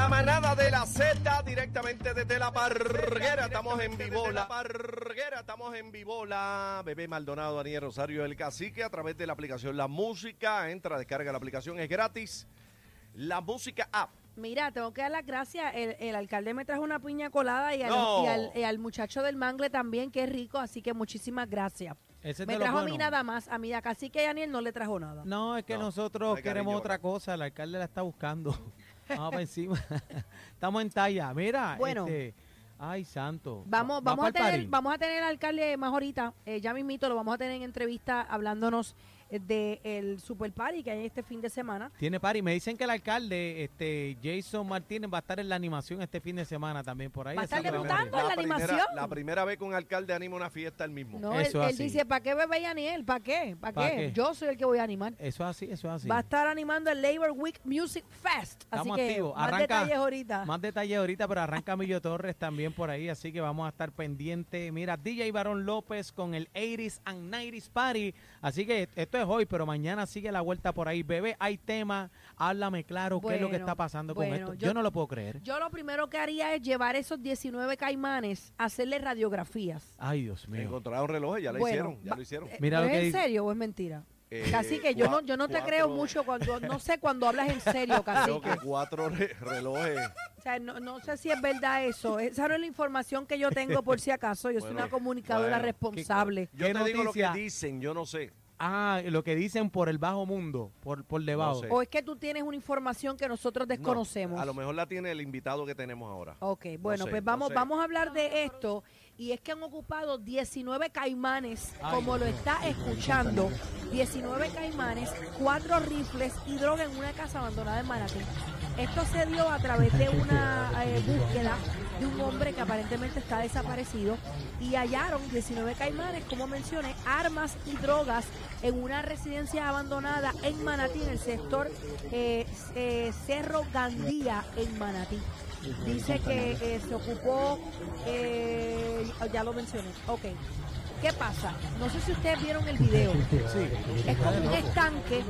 La manada de la Z directamente desde la parguera. Estamos en vivo. La parguera, estamos en vivo. La bebé Maldonado, Daniel Rosario, el cacique a través de la aplicación La Música. Entra, descarga la aplicación, es gratis. La Música App. Mira, tengo que dar las gracias. El, el alcalde me trajo una piña colada y al, No. y al- y al muchacho del mangle también, que es rico, así que muchísimas gracias. Ese es Me de trajo a mí nada más. A mí, a Cacique y a Daniel no le trajo nada. No, es que No, no nosotros hay queremos cariño, otra ¿verdad? cosa. El alcalde la está buscando. Vamos para encima. Estamos en talla. Mira, Bueno. este, ay, santo. Vamos, Va- va vamos, a tener, vamos a tener al alcalde más ahorita, eh, ya mismito lo vamos a tener en entrevista hablándonos del Super Party que hay este fin de semana. Tiene party. Me dicen que el alcalde, este, Jason Martínez, va a estar en la animación este fin de semana también por ahí. Va a estar debutando. en la primera, animación. la primera vez que un alcalde anima una fiesta el mismo. No, él, Eso es él así. dice, ¿para qué bebé y Daniel? ¿Para qué? ¿Para ¿Pa' qué? qué? Yo soy el que voy a animar. Eso es así, eso es así. Va a estar animando el Labor Week Music Fest. Estamos así que activos. más Arranca- detalles ahorita. Más detalles ahorita, pero arranca Millo Torres también por ahí, así que vamos a estar pendientes. Mira, DJ Barón López con el 80s and 90s Party. Así que esto es hoy, pero mañana sigue la vuelta por ahí. Bebé, hay tema, háblame claro qué es lo que está pasando con esto. Yo, yo- no lo puedo creer. Yo lo primero que haría es llevar esos 19 caimanes a hacerle radiografías. Ay, Dios mío. Encontraron relojes, ya lo Bueno, hicieron, ya va- lo hicieron. Eh, Mira ¿pero lo que ¿Es en dice- serio o es mentira? Eh, Casi que yo no, yo no te cuatro- creo mucho cuando, no sé cuando hablas en serio, Creo casi. que cuatro re- relojes. O sea, no, no sé si es verdad eso. Esa no es la información que yo tengo por si acaso. Yo soy una comunicadora bueno. responsable. Yo ¿Qué te digo lo que dicen, yo no sé. Ah, lo que dicen por el bajo mundo, por, por debajo. sé. O es que tú tienes una información que nosotros No, desconocemos. a lo mejor la tiene el invitado que tenemos ahora. Ok, bueno, sé, pues no vamos, sé. vamos a hablar de esto. Y es que han ocupado 19 caimanes, Ay, como lo está escuchando. 19 caimanes, cuatro rifles y droga en una casa abandonada en Manatí. Esto se dio a través de una eh, búsqueda de un hombre que aparentemente está desaparecido y hallaron 19 caimanes, como mencioné, armas y drogas en una residencia abandonada en Manatí, en el sector eh, eh, Cerro Gandía en Manatí. Dice que eh, se ocupó, eh, ya lo mencioné, ok. ¿Qué pasa? No sé si ustedes vieron el video. Sí, Es como un estanque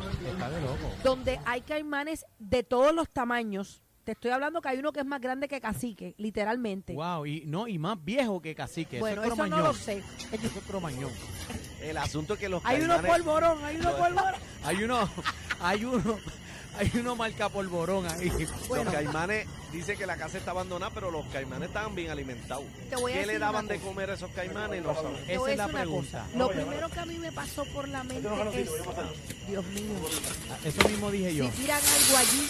donde hay caimanes de todos los tamaños. Te estoy hablando que hay uno que es más grande que cacique, literalmente. Wow, y no, y más viejo que cacique. bueno, eso eso es no lo sé. Eso es cromañón. El asunto es que los Hay uno caimanes- polvorón, hay uno polvorón. Hay uno, hay uno, hay uno marca polvorón ahí. Bueno. Los caimanes, dice que la casa está abandonada, pero los caimanes estaban bien alimentados. Te voy a ¿Qué decir le daban una de cosa. comer a esos caimanes? No. Te Esa a es la decir una pregunta. cosa. Lo primero que a mí me pasó por la mente es, Dios mío, Eso mismo dije yo. si tiran algo allí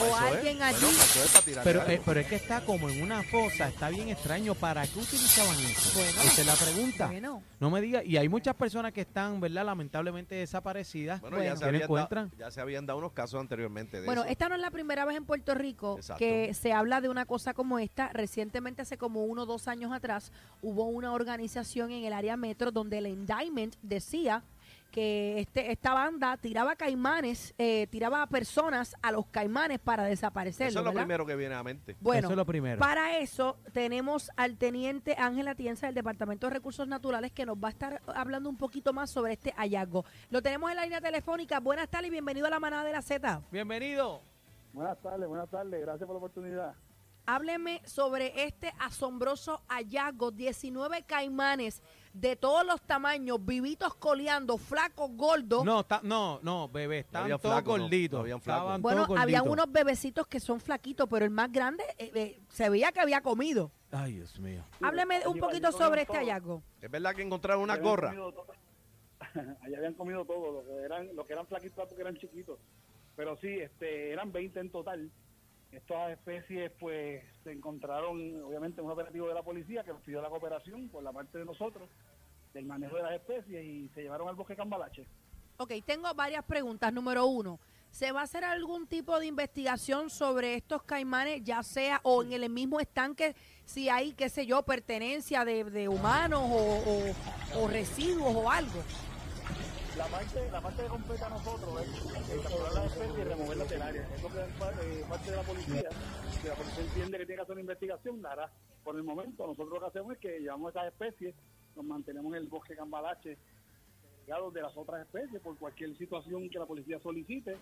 o Eso es. alguien allí, Bueno, Pero, eh, pero es que está como en una fosa, está bien extraño. ¿Para qué utilizaban eso? Bueno. Esa es la pregunta. bueno, No me diga, y hay muchas personas que están, ¿verdad? Lamentablemente desaparecidas. Bueno, bueno. ya, se ¿Qué le habían encuentran? dado, ya se habían dado unos casos anteriormente de Bueno, eso. esta no es la primera vez en Puerto Rico Exacto. que se habla de una cosa como esta. Recientemente, hace como uno o dos años atrás, hubo una organización en el área metro donde el indictment decía que este, esta banda tiraba caimanes, eh, tiraba a personas a los caimanes para desaparecerlos. Eso es lo ¿verdad? primero que viene a la mente. Bueno, Eso es lo primero. para eso tenemos al teniente Ángel Atienza del Departamento de Recursos Naturales que nos va a estar hablando un poquito más sobre este hallazgo. Lo tenemos en la línea telefónica. Buenas tardes y bienvenido a la manada de la Z. Bienvenido. Buenas tardes, buenas tardes. Gracias por la oportunidad. Hábleme sobre este asombroso hallazgo, 19 caimanes de todos los tamaños, vivitos coleando, flacos, gordos. No, está, no, no, bebé, estaban había todos flacos, no, gorditos. no habían flacos. Estaban bueno, todos había gorditos. unos bebecitos que son flaquitos, pero el más grande eh, eh, se veía que había comido. Ay, Dios mío. Hábleme un poquito sobre este todo. hallazgo. Es verdad que encontraron una gorra. Allá habían comido todo, lo que eran, lo que eran flaquitos porque eran chiquitos. Pero sí, este, eran 20 en total. Estas especies, pues, se encontraron, obviamente, en un operativo de la policía que nos pidió la cooperación por la parte de nosotros, del manejo de las especies, y se llevaron al bosque Cambalache. Ok, tengo varias preguntas. Número uno, ¿se va a hacer algún tipo de investigación sobre estos caimanes, ya sea o en el mismo estanque, si hay, qué sé yo, pertenencia de, de humanos o, o- o residuos o algo? La parte, la parte que completa a nosotros es capturar las especies y removerlas del área. Es lo que es eh, parte de la policía. Si la policía entiende que tiene que hacer una investigación, la hará. Por el momento, nosotros lo que hacemos es que llevamos esas especies, nos mantenemos en el bosque Cambalache, segregados de las otras especies, por cualquier situación que la policía solicite,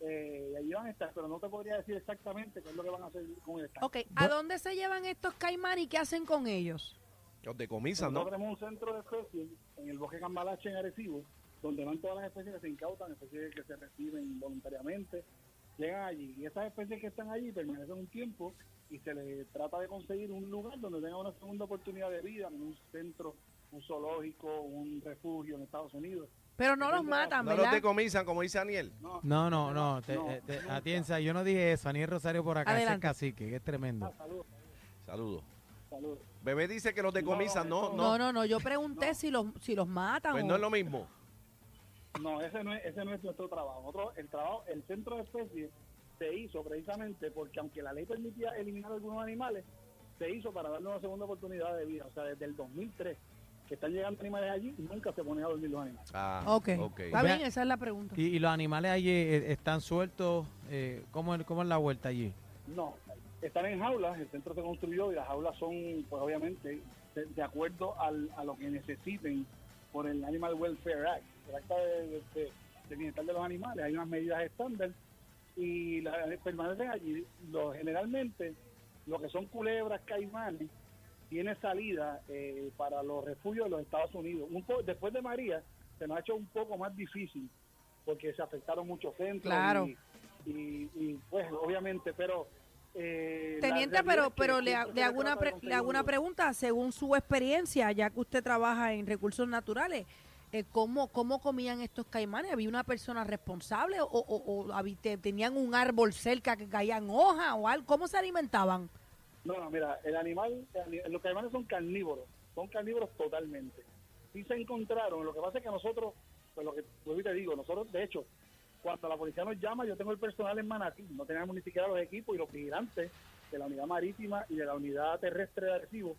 eh, y allí van a estar, pero no te podría decir exactamente qué es lo que van a hacer con el estanque. Ok, ¿a dónde se llevan estos caimanes y qué hacen con ellos? Los decomisan, ¿no? Nosotros tenemos un centro de especies en el bosque Cambalache en Arecibo, donde van todas las especies que se incautan, especies que se reciben voluntariamente, llegan allí. Y esas especies que están allí permanecen un tiempo y se les trata de conseguir un lugar donde tengan una segunda oportunidad de vida, en un centro, un zoológico, un refugio en Estados Unidos. Pero no los matan, No los ¿verdad? decomisan, como dice Daniel. No, No, no, no. te- no, eh, te- nunca. atienza, yo no dije eso. Aniel Rosario por acá. Ese es Adelante. cacique, que es tremendo. Ah, saludos, Saludos. saludos. Bebé dice que los decomisan, no, No, no. No, no, no, yo pregunté si los si los matan Pues o- no es lo mismo. No, ese no es, ese no es nuestro trabajo. Nosotros, el trabajo, el centro de especies se hizo precisamente porque aunque la ley permitía eliminar algunos animales, se hizo para darle una segunda oportunidad de vida. O sea, desde el 2003 que están llegando animales allí y nunca se ponen a dormir los animales. Ah, Ok, ok. está bien, esa es la pregunta. Y, y los animales allí eh, están sueltos. Eh, ¿cómo, es- ¿Cómo es la vuelta allí? No, están en jaulas, el centro se construyó y las jaulas son, pues obviamente, de, de acuerdo al, a lo que necesiten por el Animal Welfare Act, el acta de, de- de- de bienestar de los animales. Hay unas medidas estándar y la- permanecen allí. Lo, generalmente, lo que son culebras, caimanes, tiene salida eh, para los refugios de los Estados Unidos. Un po- después de María, se nos ha hecho un poco más difícil porque se afectaron muchos centros Claro. y, y, y, pues obviamente, pero... eh, Teniente, pero pero le, hago una pre- le hago una un- pregunta, según su experiencia, ya que usted trabaja en recursos naturales, eh, ¿cómo, ¿cómo comían estos caimanes? ¿Había una persona responsable o, o- o tenían un árbol cerca que caían hojas o algo? ¿Cómo se alimentaban? No, no, mira, el animal, el los caimanes son carnívoros, son carnívoros totalmente. Sí se encontraron, lo que pasa es que nosotros, pues lo que y te digo, nosotros, de hecho, cuando la policía nos llama, yo tengo el personal en Manatí, no teníamos ni siquiera los equipos y los vigilantes de la unidad marítima y de la unidad terrestre de Arecibo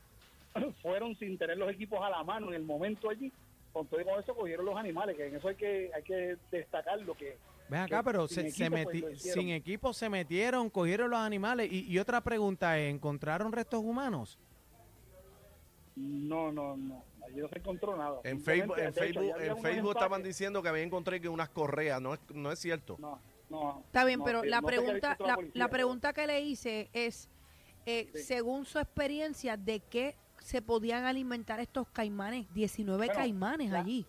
fueron sin tener los equipos a la mano en el momento allí. Con todo eso cogieron los animales, que en eso hay que hay que destacar lo que Ven acá, que pero sin se, se equipo, pues, lo hicieron. sin equipo se metieron, cogieron los animales. Y, y otra pregunta es, ¿encontraron restos humanos? No, no, no, allí no se encontró nada. En Facebook, en hecho, Facebook, en Facebook estaban diciendo que había encontrado que unas correas, no es, no es cierto. No, no. Está bien, no, pero la pregunta la, la pregunta que le hice es, eh, Sí. según su experiencia, ¿de qué se podían alimentar estos caimanes? 19 Bueno, caimanes la- allí.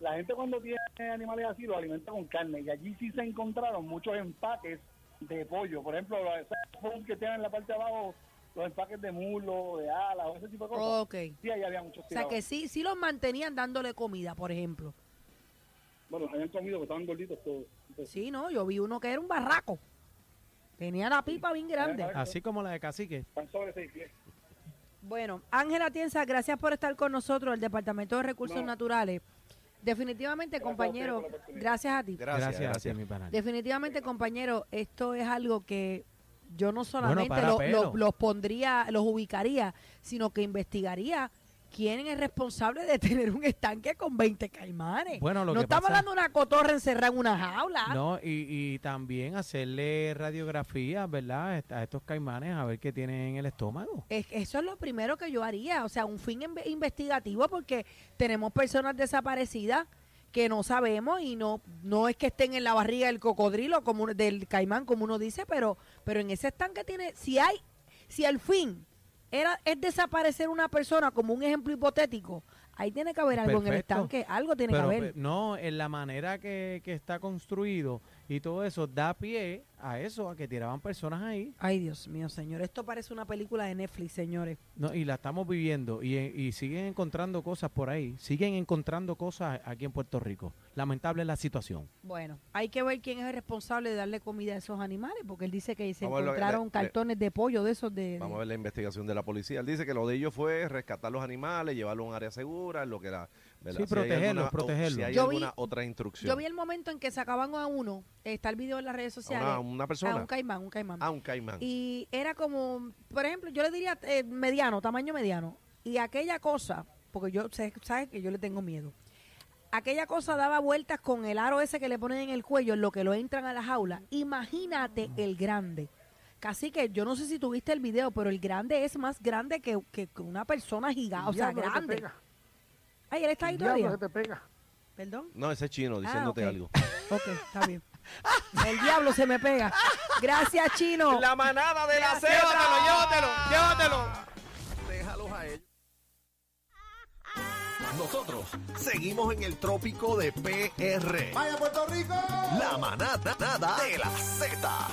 La gente cuando tiene animales así los alimenta con carne y allí sí se encontraron muchos empaques de pollo. Por ejemplo, esos que tienen en la parte de abajo, los empaques de muslo, de alas, o ese tipo de cosas. Ok. Sí, ahí había muchos O sea, que sí, sí los mantenían dándole comida, por ejemplo. Bueno, habían comido, que estaban gorditos todos. Entonces, Sí, no, yo vi uno que era un barraco. Tenía la pipa bien grande. Así como la de cacique. Están sobre seis pies. Bueno, Ángela Tienza, gracias por estar con nosotros, el Departamento de Recursos No. Naturales. Definitivamente, Gracias compañero, gracias a ti. Gracias, Gracias, gracias. a ti, mi pana. Definitivamente, compañero, esto es algo que yo no solamente para lo- pelo. lo- los pondría, los ubicaría, sino que investigaría quién es responsable de tener un estanque con 20 caimanes. Bueno, lo no que estamos pasa- hablando de una cotorra encerrada en una jaula. No, y, y también hacerle radiografía, ¿verdad? A estos caimanes a ver qué tienen en el estómago. Es- eso es lo primero que yo haría, o sea, un fin inve- investigativo porque tenemos personas desaparecidas que no sabemos y no no es que estén en la barriga del cocodrilo como del caimán como uno dice, pero pero en ese estanque tiene si hay si el fin era es desaparecer una persona como un ejemplo hipotético, ahí tiene que haber algo en el estanque, algo tiene Pero que haber. pe- no, en la manera que, que está construido y todo eso da pie a eso, a que tiraban personas ahí. Ay, Dios mío, señor, esto parece una película de Netflix, señores. No, y la estamos viviendo y, y siguen encontrando cosas por ahí, siguen encontrando cosas aquí en Puerto Rico. Lamentable la situación. Bueno, hay que ver quién es el responsable de darle comida a esos animales, porque él dice que se Vamos a lo que- encontraron le- le- cartones de pollo de esos de... Vamos a de- ver la investigación de la policía. Él dice que lo de ellos fue rescatar los animales, llevarlos a un área segura, lo que era. ¿Verdad? Sí, Si alguna- protegerlos. Si hay Yo vi- alguna otra instrucción. Yo vi el momento en que sacaban a uno, está el video en las redes a sociales, una, una a persona. un caimán, un caimán. Ah, un caimán. Y era como, por ejemplo, yo le diría eh, mediano, tamaño mediano. Y aquella cosa, porque yo sé, sabes que yo le tengo miedo. Aquella cosa daba vueltas con el aro ese que le ponen en el cuello, en lo que lo entran a la jaula. Imagínate el grande. Casi que yo no sé si tuviste el video, pero el grande es más grande que, que- una persona gigante, o sea, grande. Ay, él está ahí Diablo, todavía. que te pega. Perdón. No, ese es chino diciéndote Ah, ok. algo. Ok, está bien. El diablo se me pega. Gracias, Chino. La manada de la Z. Llévatelo, llévatelo, llévatelo. Déjalos a ellos. Nosotros seguimos en el trópico de PR. ¡Vaya Puerto Rico! La manada de la Z.